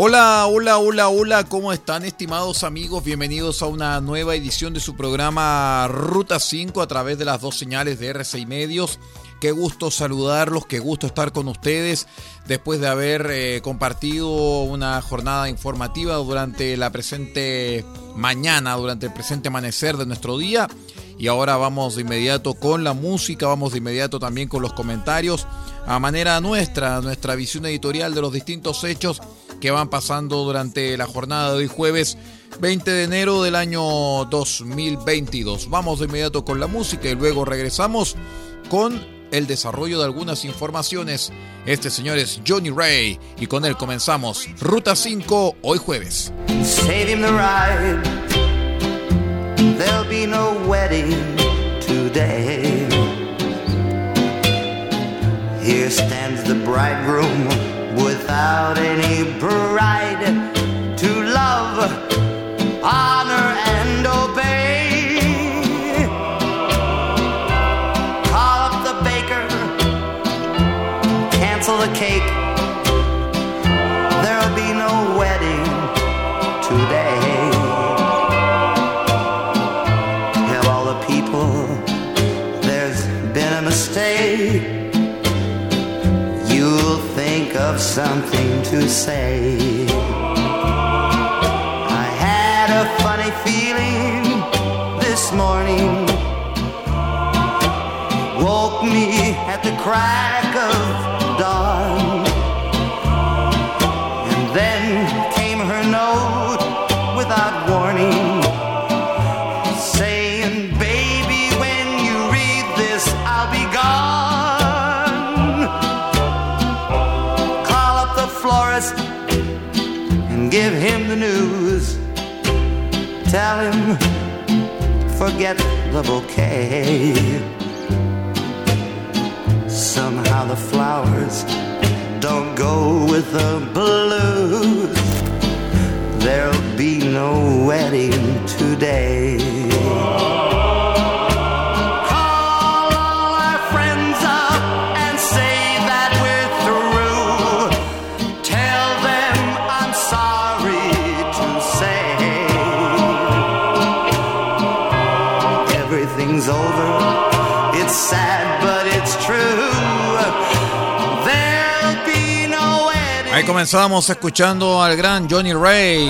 Hola, hola, hola, hola, ¿cómo están estimados amigos? Bienvenidos a una nueva edición de su programa Ruta 5 a través de las dos señales de R6 Medios. Qué gusto saludarlos, qué gusto estar con ustedes después de haber eh, compartido una jornada informativa durante la presente mañana, durante el presente amanecer de nuestro día. Y ahora vamos de inmediato con la música, vamos de inmediato también con los comentarios a manera nuestra, nuestra visión editorial de los distintos hechos que van pasando durante la jornada de hoy jueves 20 de enero del año 2022. Vamos de inmediato con la música y luego regresamos con el desarrollo de algunas informaciones. Este señor es Johnny Ray y con él comenzamos Ruta 5 hoy jueves. No. Here stands the bridegroom without any bride to love, honor, something to say. I had a funny feeling this morning. Woke me at the crack of give him the news. Tell him, forget the bouquet. Somehow the flowers don't go with the blues. There'll be no wedding today. Comenzamos escuchando al gran Johnny Ray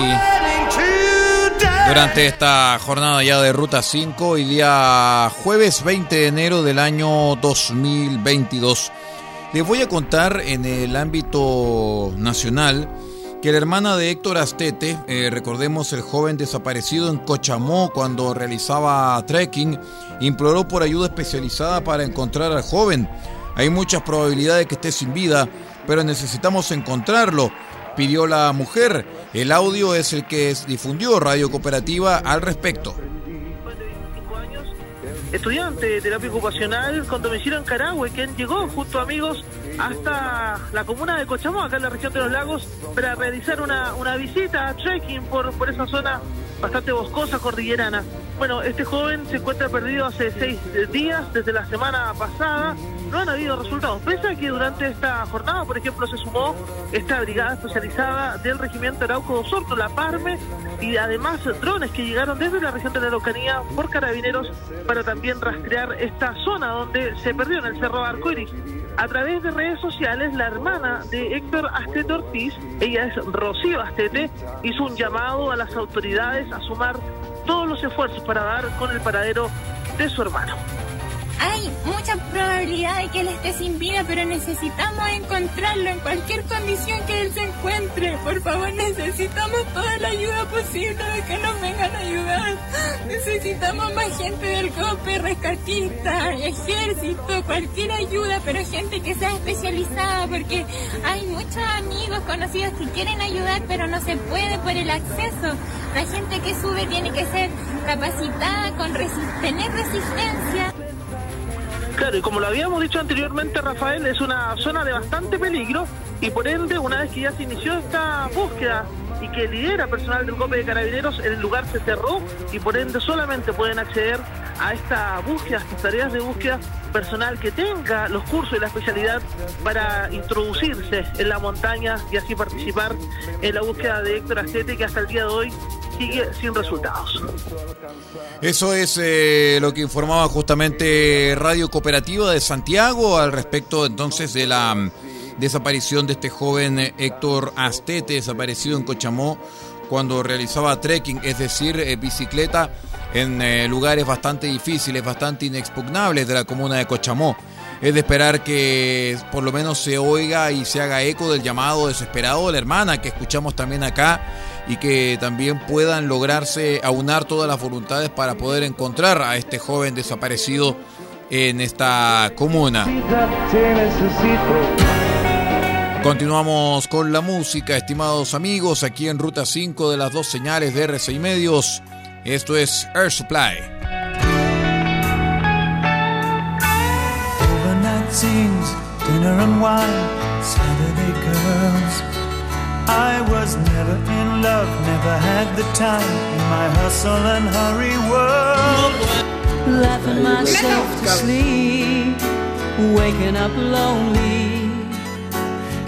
durante esta jornada ya de Ruta 5 y día jueves 20 de enero del año 2022. Les voy a contar en el ámbito nacional que la hermana de Héctor Astete, eh, recordemos el joven desaparecido en Cochamó cuando realizaba trekking, imploró por ayuda especializada para encontrar al joven. Hay muchas probabilidades que esté sin vida pero necesitamos encontrarlo, pidió la mujer. El audio es el que difundió Radio Cooperativa al respecto estudiante de terapia ocupacional con domicilio en Carahue, quien llegó junto a amigos hasta la comuna de Cochamó, acá en la región de los lagos, para realizar una, una visita, trekking por, por esa zona bastante boscosa, cordillerana. Bueno, este joven se encuentra perdido hace seis días, desde la semana pasada. No han habido resultados, pese a que durante esta jornada, por ejemplo, se sumó esta brigada especializada del Regimiento Arauco de Osorno, la PARME, y además drones que llegaron desde la región de la Araucanía por carabineros para también rastrear esta zona donde se perdió en el Cerro Arcoiris. A través de redes sociales, la hermana de Héctor Astete Ortiz, ella es Rocío Astete, hizo un llamado a las autoridades a sumar todos los esfuerzos para dar con el paradero de su hermano. Hay mucha probabilidad de que él esté sin vida, pero necesitamos encontrarlo en cualquier condición que él se encuentre. Por favor, necesitamos toda la ayuda posible de que nos vengan a ayudar. Necesitamos más gente del COPE, rescatista, ejército, cualquier ayuda, pero gente que sea especializada, porque hay muchos amigos conocidos que quieren ayudar, pero no se puede por el acceso. La gente que sube tiene que ser capacitada, con tener resistencia. Claro, y como lo habíamos dicho anteriormente, Rafael, es una zona de bastante peligro y por ende, una vez que ya se inició esta búsqueda y que lidera personal del golpe de carabineros, el lugar se cerró y por ende solamente pueden acceder a esta búsqueda, a estas tareas de búsqueda personal que tenga los cursos y la especialidad para introducirse en la montaña y así participar en la búsqueda de Héctor Astete que hasta el día de hoy sigue sin resultados. Eso es eh, lo que informaba justamente Radio Cooperativa de Santiago al respecto entonces de la mm, desaparición de este joven eh, Héctor Astete, desaparecido en Cochamó cuando realizaba trekking, es decir, eh, bicicleta en lugares bastante difíciles, bastante inexpugnables de la comuna de Cochamó. Es de esperar que por lo menos se oiga y se haga eco del llamado desesperado de la hermana que escuchamos también acá y que también puedan lograrse aunar todas las voluntades para poder encontrar a este joven desaparecido en esta comuna. Continuamos con la música, estimados amigos, aquí en Ruta 5 de las dos señales de R6 Medios. Esto es Air Supply. I was never in love, never had the time in my hustle and hurry world. Laughing myself to sleep, waking up lonely.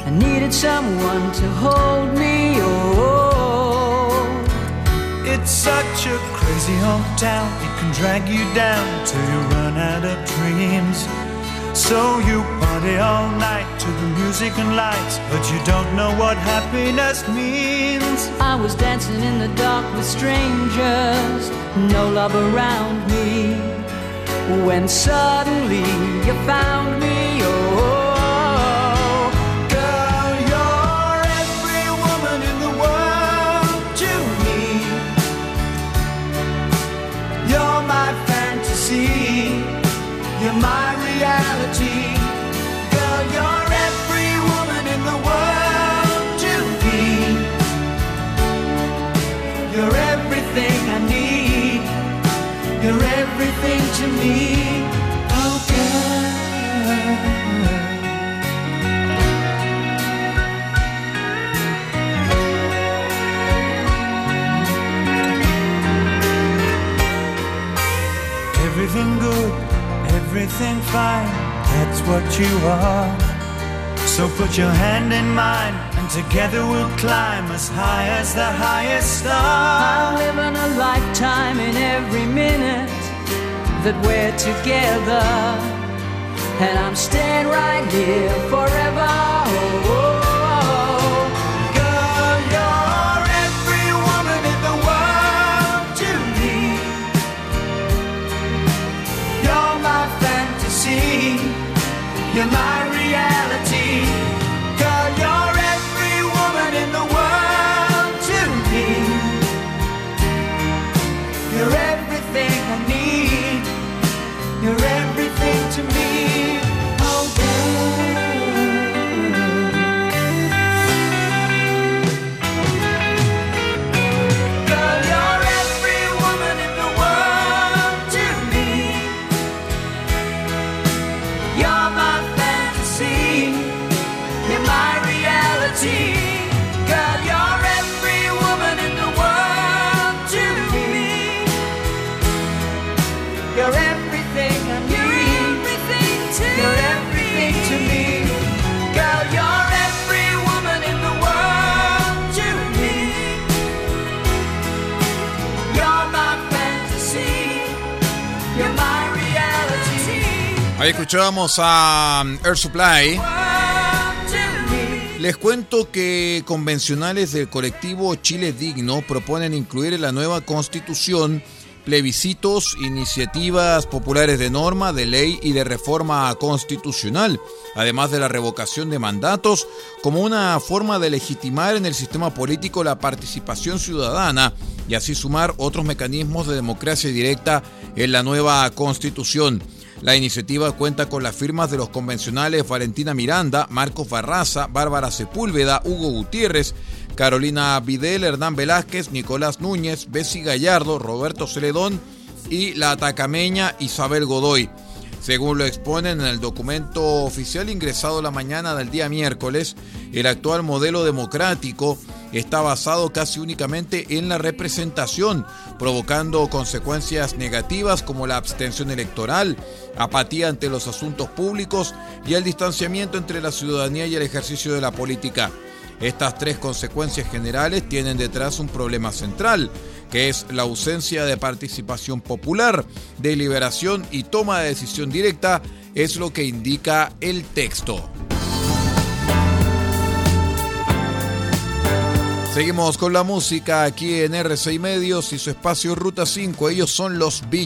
I needed someone to hold me. Oh, it's such a crazy hometown, it can drag you down till you run out of dreams. So you party all night to the music and lights, but you don't know what happiness means. I was dancing in the dark with strangers, no love around me. When suddenly you found me, oh, girl, you're every woman in the world to me. You're my fantasy, you're my You're everything to me. Oh, girl. Everything good everything fine, that's what you are. So put your hand in mine, together we'll climb as high as the highest star. I'm living a lifetime in every minute that we're together, and I'm staying right here forever. Oh, oh. oh. You're every woman in the world to me. You're my reality. Escuchábamos a um, Air Supply. Les cuento que convencionales del colectivo Chile Digno proponen incluir en la nueva constitución plebiscitos, iniciativas populares de norma, de ley y de reforma constitucional, además de la revocación de mandatos, como una forma de legitimar en el sistema político la participación ciudadana y así sumar otros mecanismos de democracia directa en la nueva constitución. La iniciativa cuenta con las firmas de los convencionales Valentina Miranda, Marcos Barraza, Bárbara Sepúlveda, Hugo Gutiérrez, Carolina Videl, Hernán Velázquez, Nicolás Núñez, Bessie Gallardo, Roberto Celedón y la atacameña Isabel Godoy. Según lo exponen en el documento oficial ingresado la mañana del día miércoles, el actual modelo democrático está basado casi únicamente en la representación, provocando consecuencias negativas como la abstención electoral, apatía ante los asuntos públicos y el distanciamiento entre la ciudadanía y el ejercicio de la política. Estas tres consecuencias generales tienen detrás un problema central, que es la ausencia de participación popular, deliberación y toma de decisión directa, es lo que indica el texto. Seguimos con la música aquí en RCI Medios y su espacio Ruta 5. Ellos son los Bee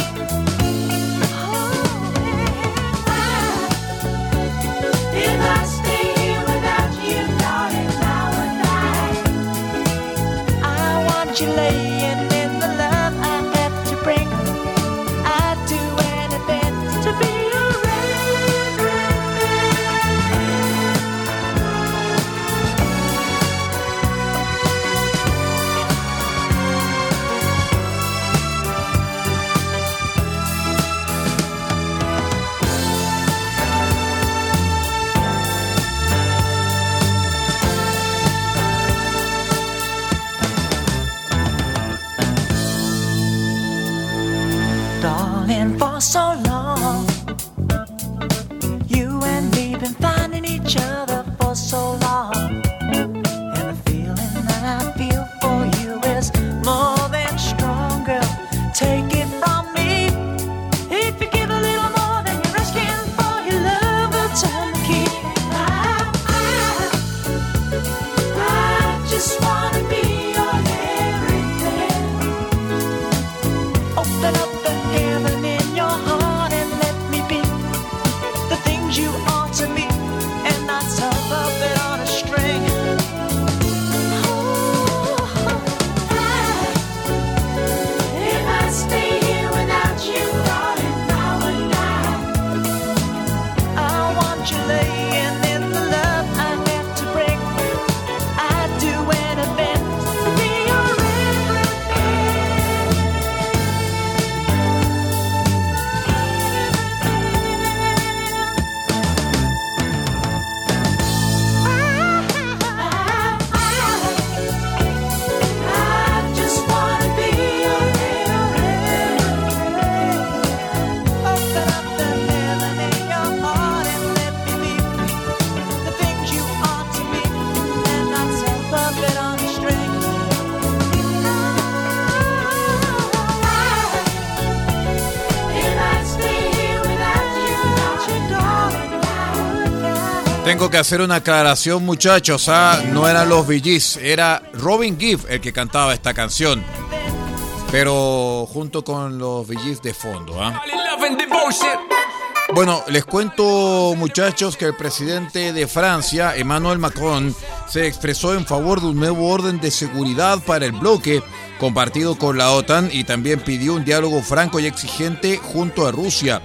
Tengo que hacer una aclaración, muchachos. ¿ah? No eran los Gees, era Robin Gibb el que cantaba esta canción. Pero junto con los Gees de fondo. ¿ah? Bueno, les cuento, muchachos, que el presidente de Francia, Emmanuel Macron, se expresó en favor de un nuevo orden de seguridad para el bloque compartido con la OTAN y también pidió un diálogo franco y exigente junto a Rusia.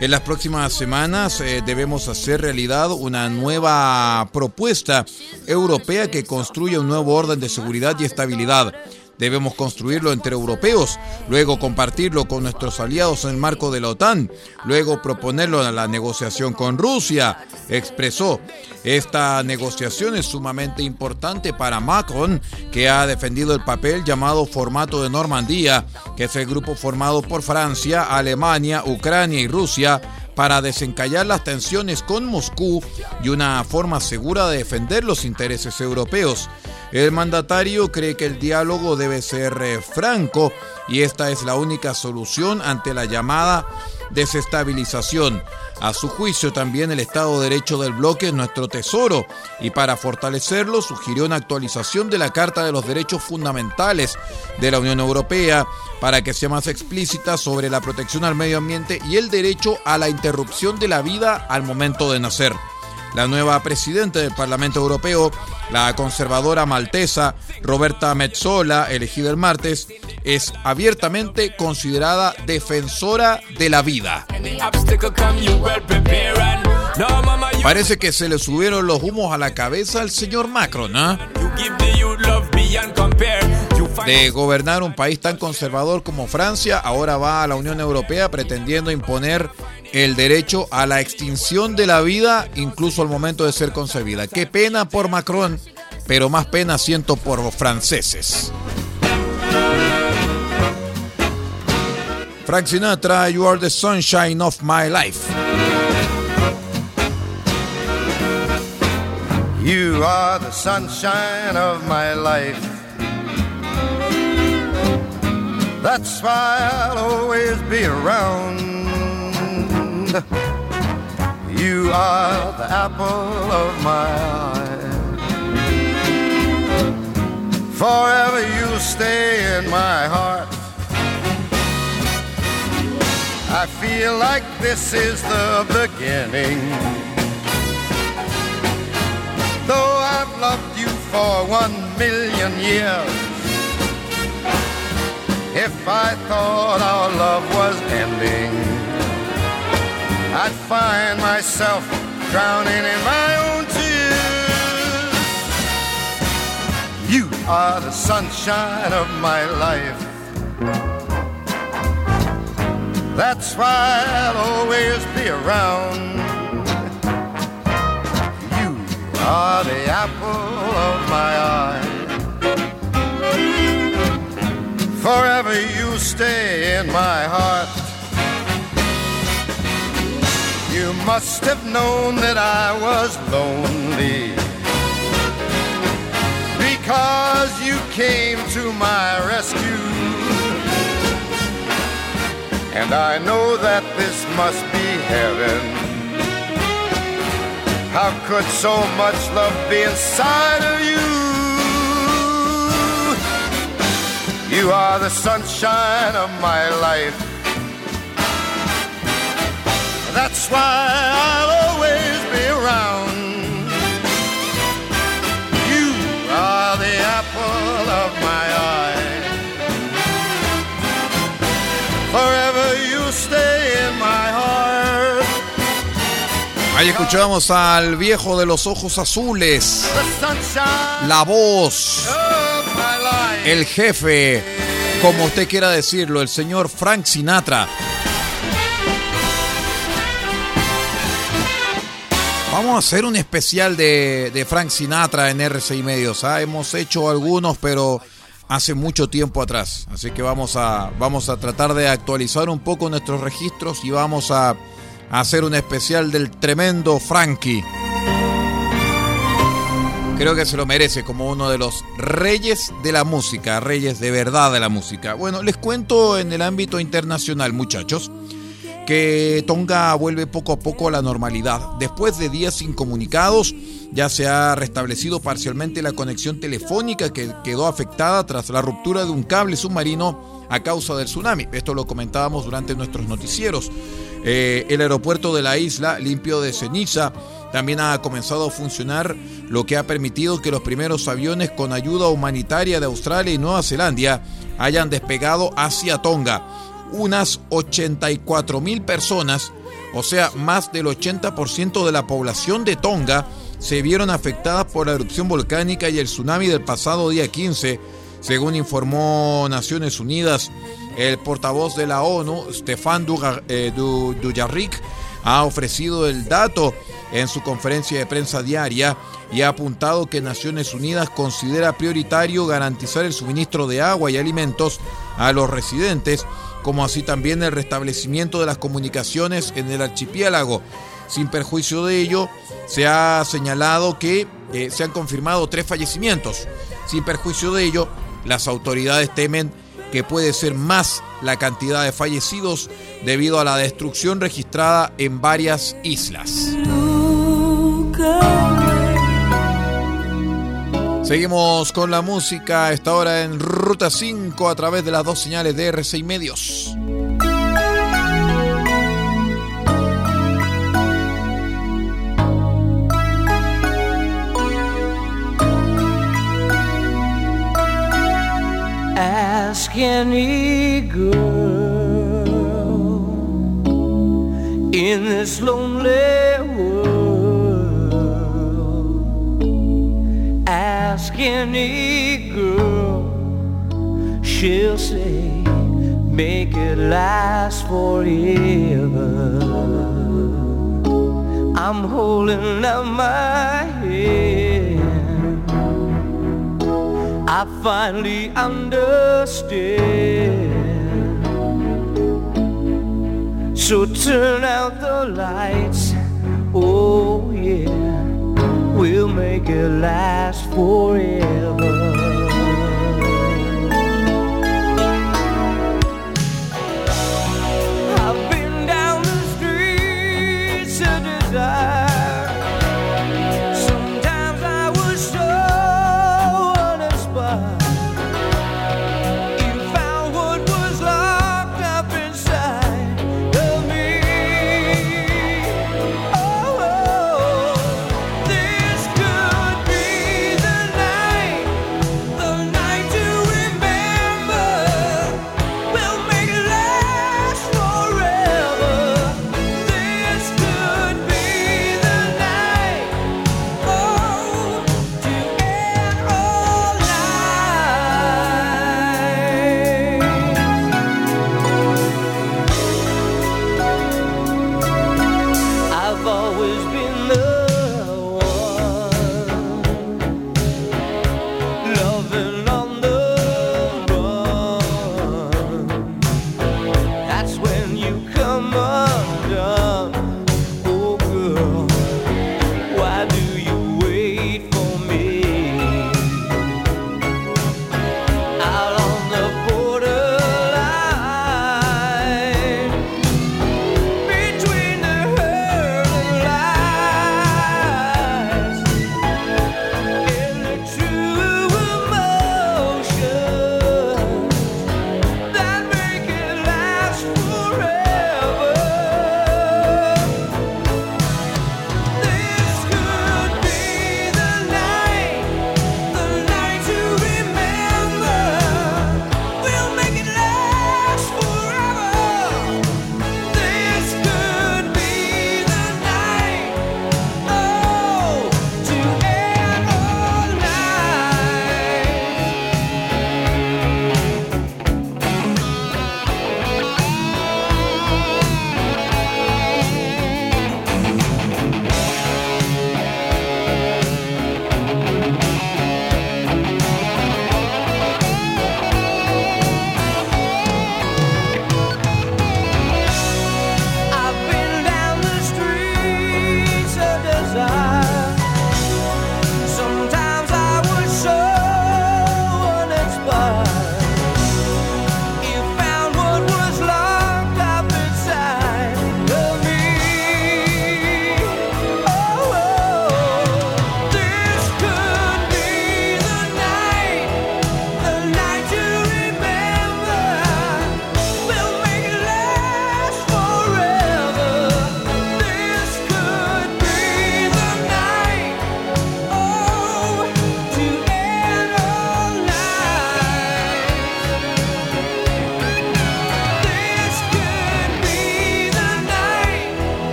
En las próximas semanas eh, debemos hacer realidad una nueva propuesta europea que construya un nuevo orden de seguridad y estabilidad. Debemos construirlo entre europeos, luego compartirlo con nuestros aliados en el marco de la OTAN, luego proponerlo a la negociación con Rusia, expresó. Esta negociación es sumamente importante para Macron, que ha defendido el papel llamado formato de Normandía, que es el grupo formado por Francia, Alemania, Ucrania y Rusia para desencallar las tensiones con Moscú y una forma segura de defender los intereses europeos. El mandatario cree que el diálogo debe ser eh, franco y esta es la única solución ante la llamada desestabilización. A su juicio también el Estado de Derecho del bloque es nuestro tesoro y para fortalecerlo sugirió una actualización de la Carta de los Derechos Fundamentales de la Unión Europea para que sea más explícita sobre la protección al medio ambiente y el derecho a la interrupción de la vida al momento de nacer. La nueva presidenta del Parlamento Europeo, la conservadora maltesa Roberta Metzola, elegida el martes, es abiertamente considerada defensora de la vida. Parece que se le subieron los humos a la cabeza al señor Macron, ¿ah? De gobernar un país tan conservador como Francia, ahora va a la Unión Europea pretendiendo imponer el derecho a la extinción de la vida, incluso al momento de ser concebida. Qué pena por Macron, pero más pena siento por los franceses. Frank Sinatra, You Are the Sunshine of My Life. You are the sunshine of my life. That's why I'll always be around. You are the apple of my eye. Forever you'll stay in my heart. I feel like this is the beginning. Though I've loved you for one million years, if I thought our love was ending, I'd find myself drowning in my own tears. You are the sunshine of my life. That's why I'll always be around. You are the apple of my eye. Forever you stay in my heart. You must have known that I was lonely because you came to my rescue. And I know that this must be heaven. How could so much love be inside of you? You are the sunshine of my life. That's why I'll always be around. You are the apple of my eye. Forever you stay in my heart. Ahí escuchamos al viejo de los ojos azules, la voz, el jefe, como usted quiera decirlo, el señor Frank Sinatra. Vamos a hacer un especial de, Frank Sinatra en RCI Medios. ¿ah? Hemos hecho algunos, pero hace mucho tiempo atrás. Así que vamos a, vamos a tratar de actualizar un poco nuestros registros y vamos a, a hacer un especial del tremendo Frankie. Creo que se lo merece como uno de los reyes de la música, reyes de verdad de la música. Bueno, les cuento en el ámbito internacional, muchachos, que Tonga vuelve poco a poco a la normalidad. Después de días incomunicados, ya se ha restablecido parcialmente la conexión telefónica que quedó afectada tras la ruptura de un cable submarino a causa del tsunami. Esto lo comentábamos durante nuestros noticieros. Eh, el aeropuerto de la isla, limpio de ceniza, también ha comenzado a funcionar, lo que ha permitido que los primeros aviones con ayuda humanitaria de Australia y Nueva Zelanda hayan despegado hacia Tonga. Unas 84 mil personas, o sea, más del 80% de la población de Tonga, se vieron afectadas por la erupción volcánica y el tsunami del pasado día 15, según informó Naciones Unidas. El portavoz de la ONU, Stefan eh, Dujarric, ha ofrecido el dato en su conferencia de prensa diaria y ha apuntado que Naciones Unidas considera prioritario garantizar el suministro de agua y alimentos a los residentes como así también el restablecimiento de las comunicaciones en el archipiélago. Sin perjuicio de ello, se ha señalado que eh, se han confirmado tres fallecimientos. Sin perjuicio de ello, las autoridades temen que puede ser más la cantidad de fallecidos debido a la destrucción registrada en varias islas. Seguimos con la música, esta hora en Ruta 5 a través de las dos señales de R6 Medios. Ask any girl in this lonely world. Ask any girl, she'll say, make it last forever. I'm holding up my head. I finally understand. So turn out the lights, oh we'll make it last forever.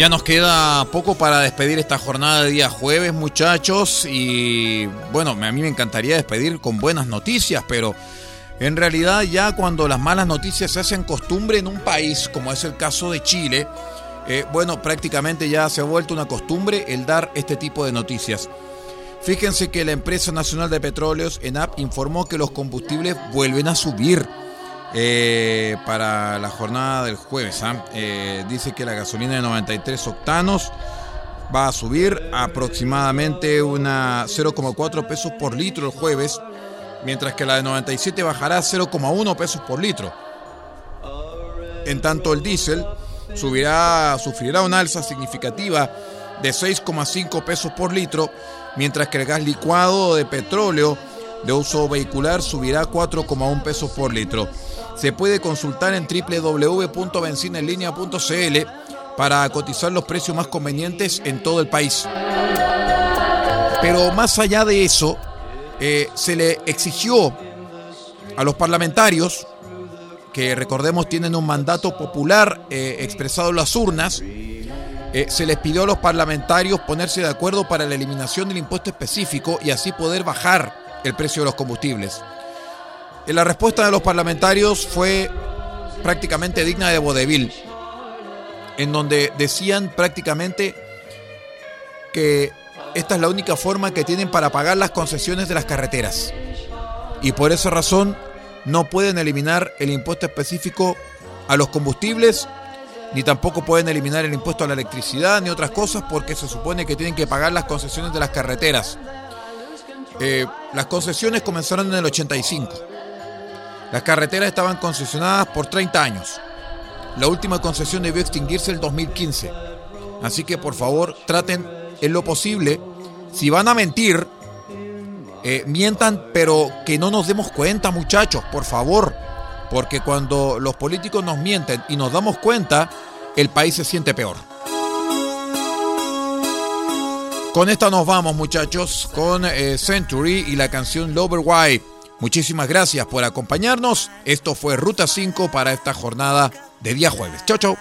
Ya nos queda poco para despedir esta jornada de día jueves, muchachos. Y bueno, a mí me encantaría despedir con buenas noticias, pero en realidad ya cuando las malas noticias se hacen costumbre en un país, como es el caso de Chile, eh, bueno, prácticamente ya se ha vuelto una costumbre el dar este tipo de noticias. Fíjense que la empresa nacional de petróleos, ENAP, informó que los combustibles vuelven a subir. Eh, para la jornada del jueves. ¿ah? Eh, dice que la gasolina de 93 octanos va a subir aproximadamente una 0,4 pesos por litro el jueves, mientras que la de 97 bajará 0,1 pesos por litro. En tanto el diésel subirá, sufrirá una alza significativa de 6,5 pesos por litro, mientras que el gas licuado de petróleo de uso vehicular subirá 4,1 pesos por litro se puede consultar en www.benzinenlinea.cl para cotizar los precios más convenientes en todo el país. Pero más allá de eso, eh, se le exigió a los parlamentarios, que recordemos tienen un mandato popular eh, expresado en las urnas, eh, se les pidió a los parlamentarios ponerse de acuerdo para la eliminación del impuesto específico y así poder bajar el precio de los combustibles. La respuesta de los parlamentarios fue prácticamente digna de vodevil, en donde decían prácticamente que esta es la única forma que tienen para pagar las concesiones de las carreteras. Y por esa razón no pueden eliminar el impuesto específico a los combustibles, ni tampoco pueden eliminar el impuesto a la electricidad, ni otras cosas, porque se supone que tienen que pagar las concesiones de las carreteras. Eh, las concesiones comenzaron en el 85. Las carreteras estaban concesionadas por 30 años. La última concesión debió extinguirse el 2015. Así que por favor traten en lo posible, si van a mentir, eh, mientan, pero que no nos demos cuenta muchachos, por favor. Porque cuando los políticos nos mienten y nos damos cuenta, el país se siente peor. Con esta nos vamos muchachos, con eh, Century y la canción Lover White. Muchísimas gracias por acompañarnos. Esto fue Ruta 5 para esta jornada de día jueves. Chau, chau.